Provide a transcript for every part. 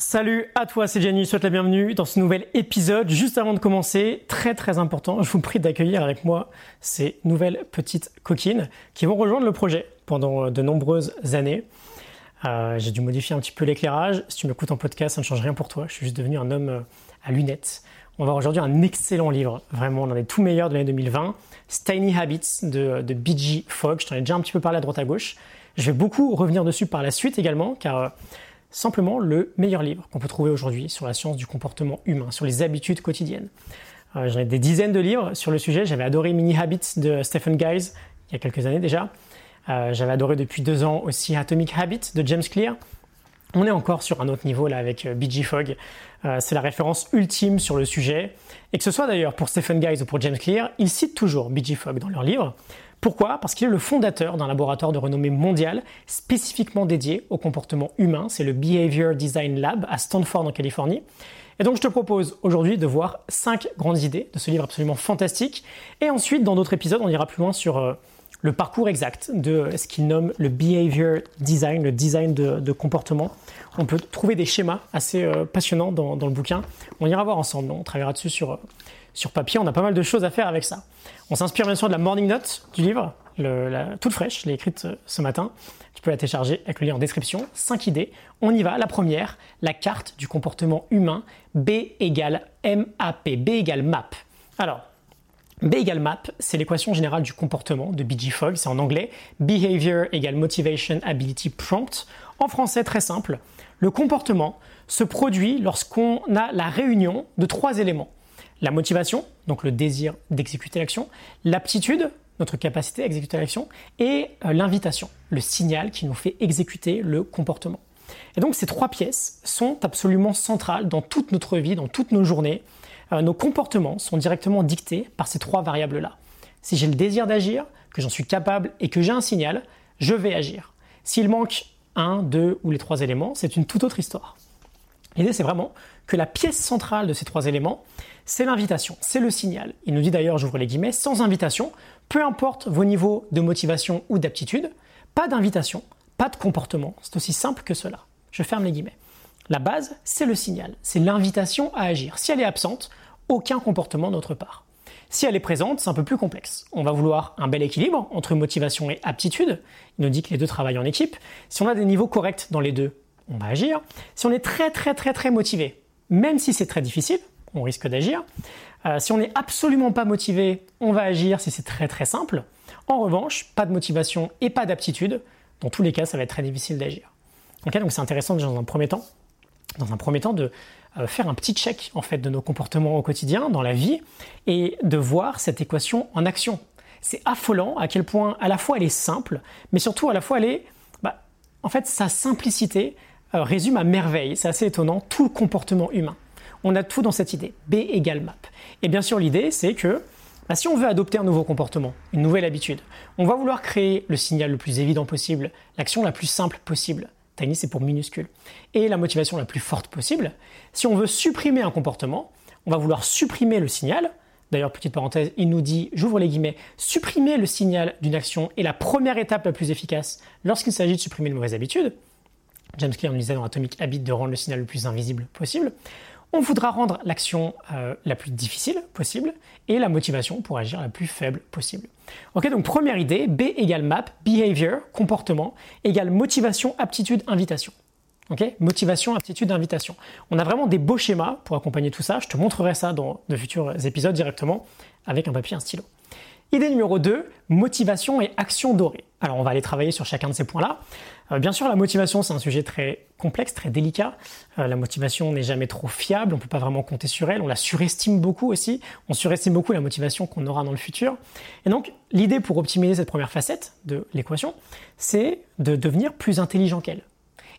Salut à toi, c'est Jenny, je souhaite la bienvenue dans ce nouvel épisode. Juste avant de commencer, très très important, je vous prie d'accueillir avec moi ces nouvelles petites coquines qui vont rejoindre le projet pendant euh, de nombreuses années. Euh, j'ai dû modifier un petit peu l'éclairage. Si tu m'écoutes en podcast, ça ne change rien pour toi. Je suis juste devenu un homme euh, à lunettes. On va aujourd'hui un excellent livre, vraiment l'un des tout meilleurs de l'année 2020, Tiny Habits de, de B.G. Fogg. Je t'en ai déjà un petit peu parlé à droite à gauche. Je vais beaucoup revenir dessus par la suite également, car simplement le meilleur livre qu'on peut trouver aujourd'hui sur la science du comportement humain, sur les habitudes quotidiennes. Euh, J'en ai des dizaines de livres sur le sujet. J'avais adoré Mini Habits de Stephen Guys il y a quelques années déjà. Euh, J'avais adoré depuis deux ans aussi Atomic Habits de James Clear. On est encore sur un autre niveau là avec euh, BG Fogg. Euh, c'est la référence ultime sur le sujet. Et que ce soit d'ailleurs pour Stephen Guys ou pour James Clear, ils citent toujours BG Fogg dans leurs livres. Pourquoi? Parce qu'il est le fondateur d'un laboratoire de renommée mondiale spécifiquement dédié au comportement humain. C'est le Behavior Design Lab à Stanford en Californie. Et donc je te propose aujourd'hui de voir cinq grandes idées de ce livre absolument fantastique. Et ensuite, dans d'autres épisodes, on ira plus loin sur euh, le parcours exact de ce qu'il nomme le behavior design, le design de, comportement. On peut trouver des schémas assez euh, passionnants dans, le bouquin. On ira voir ensemble, on travaillera dessus sur, euh, sur papier. On a pas mal de choses à faire avec ça. On s'inspire bien sûr de la morning note du livre, la, toute fraîche, je l'ai écrite euh, ce matin. Tu peux la télécharger avec le lien en description. Cinq idées. On y va. La première, la carte du comportement humain. B égale MAP. B égale MAP. Alors, B égale MAP, c'est l'équation générale du comportement de B.G. Fogg, c'est en anglais. Behavior égale Motivation Ability Prompt. En français, très simple. Le comportement se produit lorsqu'on a la réunion de trois éléments la motivation, donc le désir d'exécuter l'action, l'aptitude, notre capacité à exécuter l'action, et euh, l'invitation, le signal qui nous fait exécuter le comportement. Et donc ces trois pièces sont absolument centrales dans toute notre vie, dans toutes nos journées. Euh, nos comportements sont directement dictés par ces trois variables-là. Si j'ai le désir d'agir, que j'en suis capable et que j'ai un signal, je vais agir. S'il manque un, deux ou les trois éléments, c'est une toute autre histoire. L'idée, c'est vraiment que la pièce centrale de ces trois éléments, c'est l'invitation, c'est le signal. Il nous dit d'ailleurs, j'ouvre les guillemets, sans invitation, peu importe vos niveaux de motivation ou d'aptitude, pas d'invitation, pas de comportement. C'est aussi simple que cela. Je ferme les guillemets. La base, c'est le signal, c'est l'invitation à agir. Si elle est absente, aucun comportement de notre part. Si elle est présente, c'est un peu plus complexe. On va vouloir un bel équilibre entre motivation et aptitude. Il nous dit que les deux travaillent en équipe. Si on a des niveaux corrects dans les deux, on va agir. Si on est très très très très motivé, même si c'est très difficile, on risque d'agir. Euh, si on n'est absolument pas motivé, on va agir si c'est très très simple. En revanche, pas de motivation et pas d'aptitude, dans tous les cas, ça va être très difficile d'agir. donc c'est intéressant dans un premier temps, dans un premier temps de euh, faire un petit check en fait de nos comportements au quotidien, dans la vie, et de voir cette équation en action. C'est affolant à quel point à la fois elle est simple, mais surtout à la fois elle est, bah, en fait, sa simplicité euh, résume à merveille, c'est assez étonnant, tout comportement humain. On a tout dans cette idée, B égale map. Et bien sûr, l'idée, c'est que bah, si on veut adopter un nouveau comportement, une nouvelle habitude, on va vouloir créer le signal le plus évident possible, l'action la plus simple possible. Tiny, c'est pour minuscule. Et la motivation la plus forte possible. Si on veut supprimer un comportement, on va vouloir supprimer le signal. D'ailleurs, petite parenthèse, il nous dit, j'ouvre les guillemets, supprimer le signal d'une action est la première étape la plus efficace lorsqu'il s'agit de supprimer une mauvaise habitude. James Clear nous disait dans Atomic Habit de rendre le signal le plus invisible possible. On voudra rendre l'action euh, la plus difficile possible et la motivation pour agir la plus faible possible. Ok, donc première idée, B égale map, behavior, comportement, égale motivation, aptitude, invitation. Motivation, aptitude, invitation. On a vraiment des beaux schémas pour accompagner tout ça. Je te montrerai ça dans de futurs épisodes directement avec un papier et un stylo. Idée numéro 2, motivation et action dorée. Alors on va aller travailler sur chacun de ces points-là. Euh, bien sûr, la motivation, c'est un sujet très complexe, très délicat. Euh, la motivation n'est jamais trop fiable, on ne peut pas vraiment compter sur elle, on la surestime beaucoup aussi, on surestime beaucoup la motivation qu'on aura dans le futur. Et donc, l'idée pour optimiser cette première facette de l'équation, c'est de devenir plus intelligent qu'elle.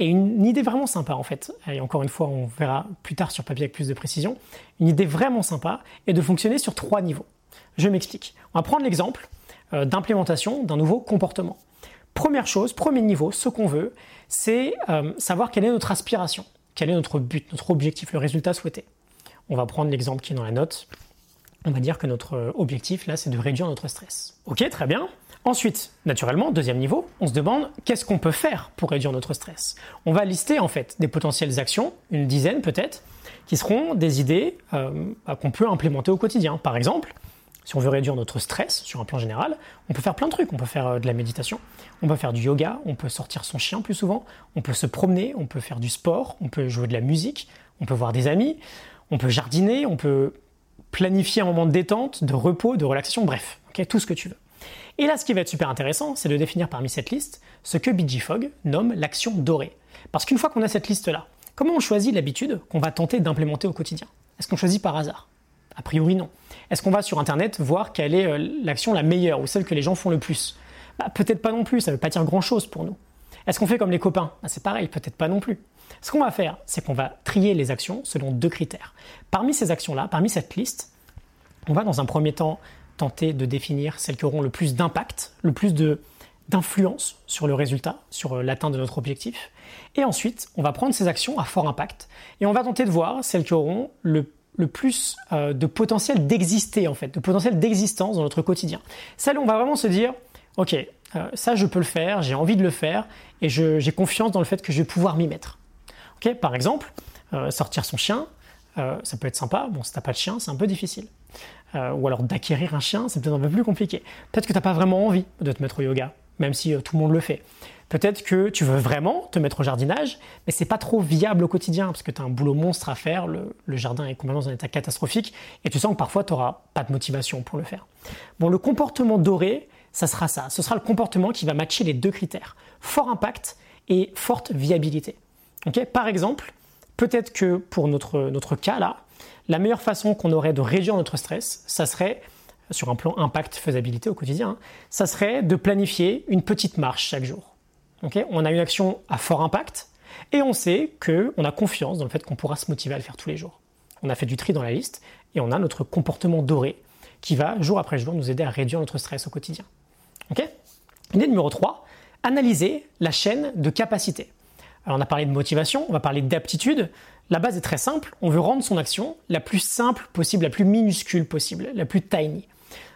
Et une idée vraiment sympa en fait, et encore une fois on verra plus tard sur papier avec plus de précision, une idée vraiment sympa est de fonctionner sur trois niveaux. Je m'explique. On va prendre l'exemple euh, d'implémentation d'un nouveau comportement. Première chose, premier niveau, ce qu'on veut, c'est euh, savoir quelle est notre aspiration, quel est notre but, notre objectif, le résultat souhaité. On va prendre l'exemple qui est dans la note. On va dire que notre euh, objectif là, c'est de réduire notre stress. Ok, très bien. Ensuite, naturellement, deuxième niveau, on se demande qu'est-ce qu'on peut faire pour réduire notre stress. On va lister en fait des potentielles actions, une dizaine peut-être, qui seront des idées euh, qu'on peut implémenter au quotidien. Par exemple, si on veut réduire notre stress sur un plan général, on peut faire plein de trucs. On peut faire euh, de la méditation, on peut faire du yoga, on peut sortir son chien plus souvent, on peut se promener, on peut faire du sport, on peut jouer de la musique, on peut voir des amis, on peut jardiner, on peut planifier un moment de détente, de repos, de relaxation, bref, tout ce que tu veux. Et là, ce qui va être super intéressant, c'est de définir parmi cette liste ce que BG Fogg nomme l'action dorée. Parce qu'une fois qu'on a cette liste-là, comment on choisit l'habitude qu'on va tenter d'implémenter au quotidien? Est-ce qu'on choisit par hasard? A priori, non. Est-ce qu'on va sur Internet voir quelle est euh, l'action la meilleure ou celle que les gens font le plus? Bah, Peut-être pas non plus, ça ne veut pas dire grand-chose pour nous. Est-ce qu'on fait comme les copains? Bah, C'est pareil, peut-être pas non plus. Ce qu'on va faire, c'est qu'on va trier les actions selon deux critères. Parmi ces actions-là, parmi cette liste, on va dans un premier temps tenter de définir celles qui auront le plus d'impact, le plus d'influence sur le résultat, sur euh, l'atteinte de notre objectif. Et ensuite, on va prendre ces actions à fort impact et on va tenter de voir celles qui auront le, plus euh, de potentiel d'exister en fait, de potentiel d'existence dans notre quotidien. Celles où on va vraiment se dire, ok, euh, ça je peux le faire, j'ai envie de le faire et j'ai confiance dans le fait que je vais pouvoir m'y mettre. Ok, par exemple, sortir son chien, ça peut être sympa. Bon, si t'as pas de chien, c'est un peu difficile. Euh, ou alors d'acquérir un chien, c'est peut-être un peu plus compliqué. Peut-être que tu n'as pas vraiment envie de te mettre au yoga, même si euh, tout le monde le fait. Peut-être que tu veux vraiment te mettre au jardinage, mais c'est pas trop viable au quotidien parce que tu as un boulot monstre à faire, le, jardin est complètement dans un état catastrophique et tu sens que parfois tu n'auras pas de motivation pour le faire. Bon, le comportement doré, ça sera ça. Ce sera le comportement qui va matcher les deux critères fort impact et forte viabilité. Par exemple, peut-être que pour notre, notre cas là, la meilleure façon qu'on aurait de réduire notre stress, ça serait, sur un plan impact faisabilité au quotidien, ça serait de planifier une petite marche chaque jour. On a une action à fort impact et on sait qu'on a confiance dans le fait qu'on pourra se motiver à le faire tous les jours. On a fait du tri dans la liste et on a notre comportement doré qui va jour après jour nous aider à réduire notre stress au quotidien. Idée numéro 3, analyser la chaîne de capacité. Alors on a parlé de motivation, on va parler d'aptitude. La base est très simple, on veut rendre son action la plus simple possible, la plus minuscule possible, la plus tiny.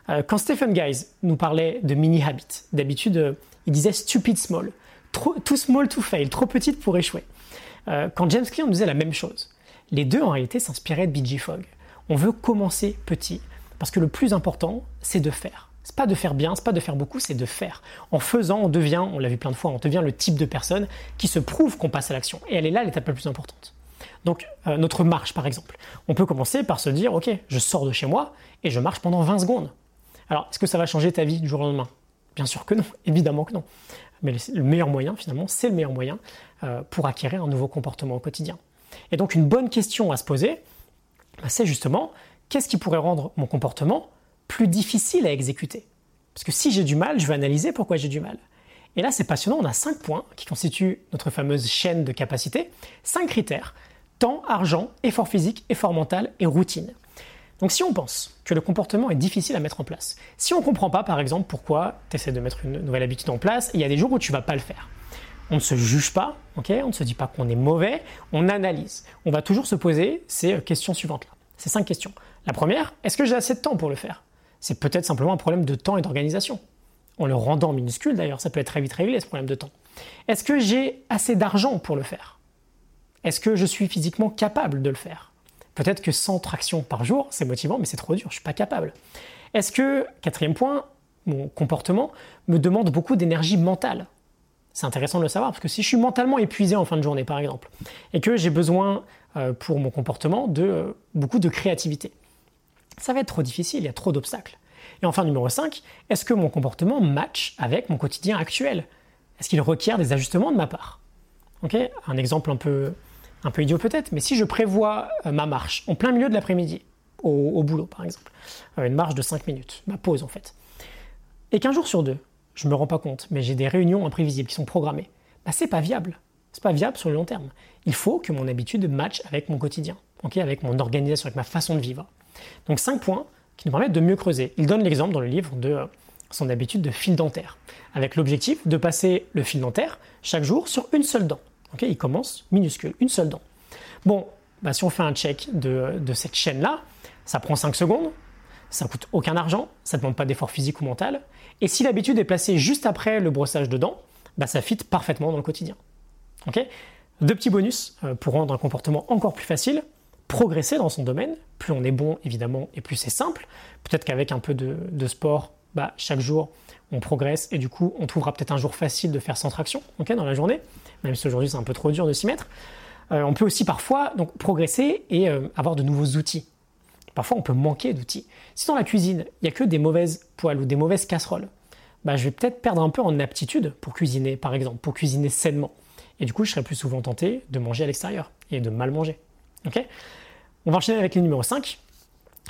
Euh, quand Stephen Guys nous parlait de mini habits, d'habitude euh, il disait stupid small, trop, too small to fail, trop petite pour échouer. Euh, quand James Clear disait la même chose, les deux en réalité s'inspiraient de BG Fogg. On veut commencer petit, parce que le plus important, c'est de faire. C'est pas de faire bien, c'est pas de faire beaucoup, c'est de faire. En faisant, on devient, on l'a vu plein de fois, on devient le type de personne qui se prouve qu'on passe à l'action. Et elle est là l'étape la plus importante. Donc euh, notre marche par exemple. On peut commencer par se dire ok, je sors de chez moi et je marche pendant 20 secondes. Alors est-ce que ça va changer ta vie du jour au lendemain? Bien sûr que non, évidemment que non. Mais le meilleur moyen finalement, c'est le meilleur moyen euh, pour acquérir un nouveau comportement au quotidien. Et donc une bonne question à se poser, bah, c'est justement qu'est-ce qui pourrait rendre mon comportement plus difficile à exécuter? Parce que si j'ai du mal, je vais analyser pourquoi j'ai du mal. Et là, c'est passionnant, on a cinq points qui constituent notre fameuse chaîne de capacité, cinq critères, temps, argent, effort physique, effort mental et routine. Donc si on pense que le comportement est difficile à mettre en place, si on ne comprend pas par exemple pourquoi tu essaies de mettre une nouvelle habitude en place, il y a des jours où tu vas pas le faire. On ne se juge pas, on ne se dit pas qu'on est mauvais, on analyse. On va toujours se poser ces questions suivantes-là. Ces cinq questions. La première, est-ce que j'ai assez de temps pour le faire? C'est peut-être simplement un problème de temps et d'organisation. En le rendant minuscule d'ailleurs, ça peut être très vite réglé ce problème de temps. Est-ce que j'ai assez d'argent pour le faire? Est-ce que je suis physiquement capable de le faire? Peut-être que 100 tractions par jour, c'est motivant, mais c'est trop dur, je ne suis pas capable. Est-ce que, quatrième point, mon comportement me demande beaucoup d'énergie mentale? C'est intéressant de le savoir, parce que si je suis mentalement épuisé en fin de journée, par exemple, et que j'ai besoin euh, pour mon comportement de euh, beaucoup de créativité, ça va être trop difficile, il y a trop d'obstacles. Et enfin, numéro 5, est-ce que mon comportement match avec mon quotidien actuel? Est-ce qu'il requiert des ajustements de ma part? Un exemple un peu, un peu idiot peut-être, mais si je prévois euh, ma marche en plein milieu de l'après-midi, au, boulot par exemple, euh, une marche de 5 minutes, ma pause en fait, et qu'un jour sur deux, je ne me rends pas compte, mais j'ai des réunions imprévisibles qui sont programmées, bah, c'est pas viable. C'est pas viable sur le long terme. Il faut que mon habitude matche avec mon quotidien, avec mon organisation, avec ma façon de vivre. Donc 5 points qui nous permettent de mieux creuser. Il donne l'exemple dans le livre de euh, son habitude de fil dentaire, avec l'objectif de passer le fil dentaire chaque jour sur une seule dent. Il commence minuscule, une seule dent. Bon, bah, si on fait un check de, cette chaîne-là, ça prend 5 secondes. ça coûte aucun argent, ça ne demande pas d'effort physique ou mental, et si l'habitude est placée juste après le brossage de dents, bah, ça fit parfaitement dans le quotidien. Deux petits bonus euh, pour rendre un comportement encore plus facile, progresser dans son domaine, plus on est bon évidemment et plus c'est simple, peut-être qu'avec un peu de, sport, bah, chaque jour on progresse et du coup on trouvera peut-être un jour facile de faire 100 tractions dans la journée, même si aujourd'hui c'est un peu trop dur de s'y mettre. Euh, on peut aussi parfois donc, progresser et euh, avoir de nouveaux outils. Parfois, on peut manquer d'outils. Si dans la cuisine, il n'y a que des mauvaises poêles ou des mauvaises casseroles, bah, je vais peut-être perdre un peu en aptitude pour cuisiner, par exemple, pour cuisiner sainement. Et du coup, je serai plus souvent tenté de manger à l'extérieur et de mal manger. on va enchaîner avec le numéro 5,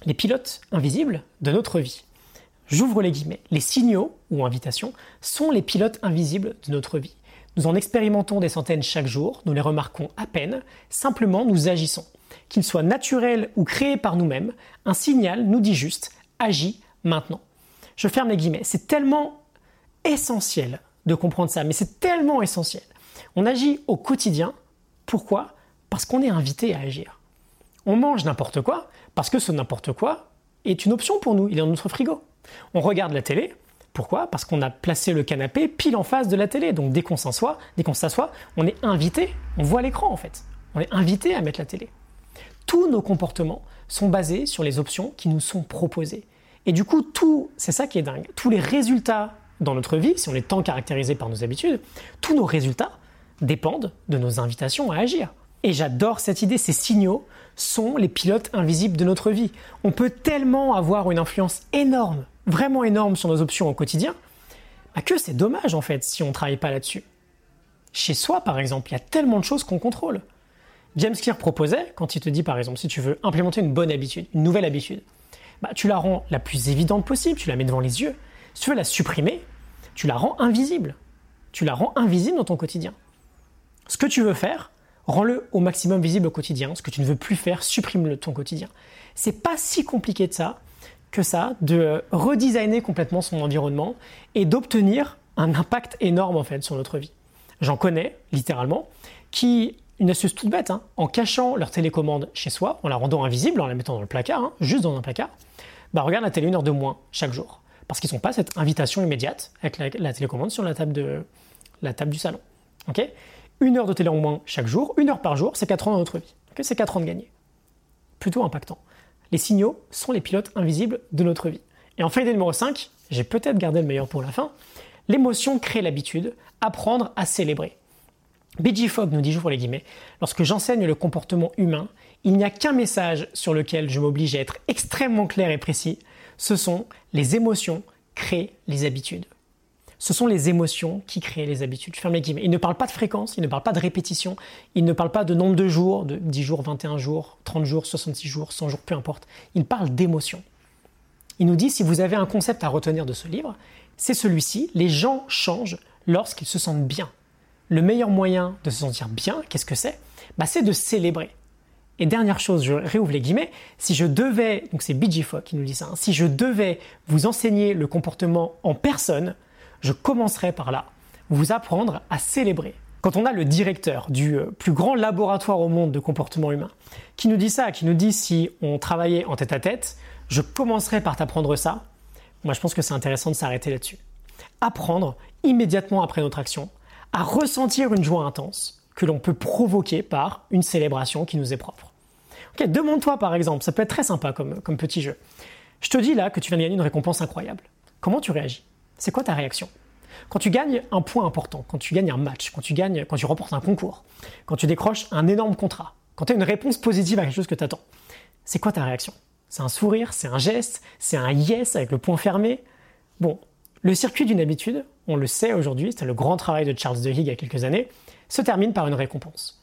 les pilotes invisibles de notre vie. J'ouvre les guillemets. Les signaux ou invitations sont les pilotes invisibles de notre vie. Nous en expérimentons des centaines chaque jour, nous les remarquons à peine, simplement nous agissons. Qu'ils soient naturels ou créés par nous-mêmes, un signal nous dit juste agis maintenant. Je ferme les guillemets. C'est tellement essentiel de comprendre ça, mais c'est tellement essentiel. On agit au quotidien. Pourquoi? Parce qu'on est invité à agir. On mange n'importe quoi parce que ce n'importe quoi est une option pour nous. Il est dans notre frigo. On regarde la télé pourquoi? Parce qu'on a placé le canapé pile en face de la télé. Donc dès qu'on s'assoit, dès qu'on s'assoit, on est invité, on voit l'écran en fait. On est invité à mettre la télé. Tous nos comportements sont basés sur les options qui nous sont proposées. Et du coup, tout, c'est ça qui est dingue. Tous les résultats dans notre vie, si on est tant caractérisé par nos habitudes, tous nos résultats dépendent de nos invitations à agir. Et j'adore cette idée, ces signaux sont les pilotes invisibles de notre vie. On peut tellement avoir une influence énorme vraiment énorme sur nos options au quotidien, bah que c'est dommage en fait si on ne travaille pas là-dessus. Chez soi, par exemple, il y a tellement de choses qu'on contrôle. James Clear proposait, quand il te dit par exemple, si tu veux implémenter une bonne habitude, une nouvelle habitude, bah, tu la rends la plus évidente possible, tu la mets devant les yeux. Si tu veux la supprimer, tu la rends invisible. Tu la rends invisible dans ton quotidien. Ce que tu veux faire, rends-le au maximum visible au quotidien. Ce que tu ne veux plus faire, supprime-le ton quotidien. C'est pas si compliqué de ça que ça de redesigner complètement son environnement et d'obtenir un impact énorme en fait sur notre vie. J'en connais littéralement qui une astuce toute bête, hein, en cachant leur télécommande chez soi, en la rendant invisible, en la mettant dans le placard, hein, juste dans un placard, bah regarde la télé une heure de moins chaque jour. Parce qu'ils n'ont pas cette invitation immédiate avec la, télécommande sur la table, de, la table du salon. ok? Une heure de télé en moins chaque jour, une heure par jour, c'est 4 ans dans notre vie. c'est 4 ans de gagner. Plutôt impactant. Les signaux sont les pilotes invisibles de notre vie. Et enfin, idée numéro 5, j'ai peut-être gardé le meilleur pour la fin, l'émotion crée l'habitude, apprendre à célébrer. B.G. Fogg nous dit, j'ouvre les guillemets, lorsque j'enseigne le comportement humain, il n'y a qu'un message sur lequel je m'oblige à être extrêmement clair et précis, ce sont les émotions créent les habitudes ce sont les émotions qui créent les habitudes. Je ferme les guillemets. Il ne parle pas de fréquence, il ne parle pas de répétition, il ne parle pas de nombre de jours, de 10 jours, 21 jours, 30 jours, 66 jours, 100 jours, peu importe. Il parle d'émotions. Il nous dit, si vous avez un concept à retenir de ce livre, c'est celui-ci, les gens changent lorsqu'ils se sentent bien. Le meilleur moyen de se sentir bien, qu'est-ce que c'est? Bah, C'est de célébrer. Et dernière chose, je réouvre les guillemets, si je devais, donc c'est BG qui nous dit ça, hein, si je devais vous enseigner le comportement en personne, je commencerai par là, vous apprendre à célébrer. Quand on a le directeur du euh, plus grand laboratoire au monde de comportement humain qui nous dit ça, qui nous dit si on travaillait en tête à tête, je commencerai par t'apprendre ça, moi je pense que c'est intéressant de s'arrêter là-dessus. Apprendre immédiatement après notre action à ressentir une joie intense que l'on peut provoquer par une célébration qui nous est propre. Ok, demande-toi par exemple, ça peut être très sympa comme, comme petit jeu. Je te dis là que tu viens de gagner une récompense incroyable. Comment tu réagis? C'est quoi ta réaction? Quand tu gagnes un point important, quand tu gagnes un match, quand tu gagnes, quand tu remportes un concours, quand tu décroches un énorme contrat, quand tu as une réponse positive à quelque chose que tu attends, c'est quoi ta réaction? C'est un sourire, c'est un geste, c'est un yes avec le point fermé? Bon, le circuit d'une habitude, on le sait aujourd'hui, c'est le grand travail de Charles de Higg il y a quelques années, se termine par une récompense.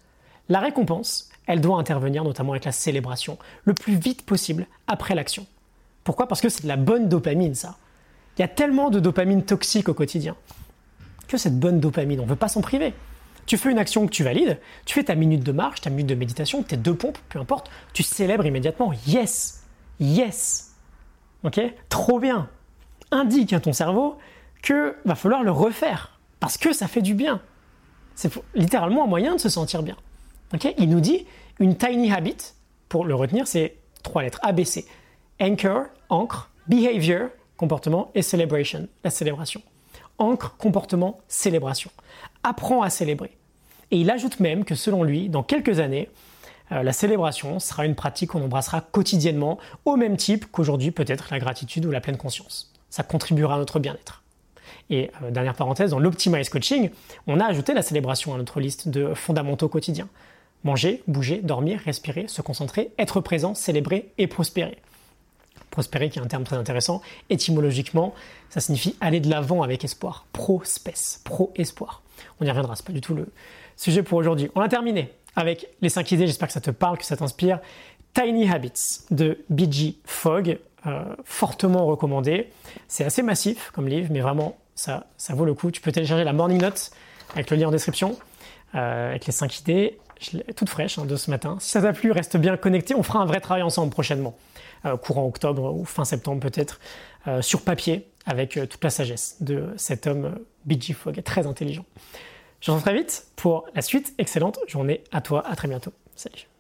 La récompense, elle doit intervenir notamment avec la célébration, le plus vite possible après l'action. Pourquoi? Parce que c'est de la bonne dopamine, ça. Il y a tellement de dopamine toxique au quotidien que cette bonne dopamine, on ne veut pas s'en priver. Tu fais une action que tu valides, tu fais ta minute de marche, ta minute de méditation, tes deux pompes, peu importe, tu célèbres immédiatement. Yes, yes. Ok? Trop bien. Indique à ton cerveau que va falloir le refaire parce que ça fait du bien. C'est littéralement un moyen de se sentir bien. Ok? Il nous dit une tiny habit, pour le retenir, c'est trois lettres ABC. Anchor, ancre, behavior, comportement, et celebration, la célébration. Ancre, comportement, célébration. Apprends à célébrer. Et il ajoute même que selon lui, dans quelques années, euh, la célébration sera une pratique qu'on embrassera quotidiennement, au même type qu'aujourd'hui peut-être la gratitude ou la pleine conscience. Ça contribuera à notre bien-être. Et euh, dernière parenthèse, dans l'Optimize Coaching, on a ajouté la célébration à notre liste de fondamentaux quotidiens. Manger, bouger, dormir, respirer, se concentrer, être présent, célébrer et prospérer. Prospérer qui est un terme très intéressant. Étymologiquement, ça signifie aller de l'avant avec espoir. Pro-spèce, pro-espoir. On y reviendra, c'est pas du tout le, sujet pour aujourd'hui. On a terminé avec les 5 idées, j'espère que ça te parle, que ça t'inspire. Tiny Habits de BG Fogg, euh, fortement recommandé. C'est assez massif comme livre, mais vraiment, ça, ça vaut le coup. Tu peux télécharger la Morning Note avec le lien en description, euh, avec les 5 idées. Toute fraîche hein, de ce matin. Si ça t'a plu, reste bien connecté. On fera un vrai travail ensemble prochainement, euh, courant octobre ou fin septembre peut-être, sur papier, avec toute la sagesse de cet homme BG Fogg, très intelligent. Je vous très vite pour la suite. Excellente journée à toi. À très bientôt. Salut.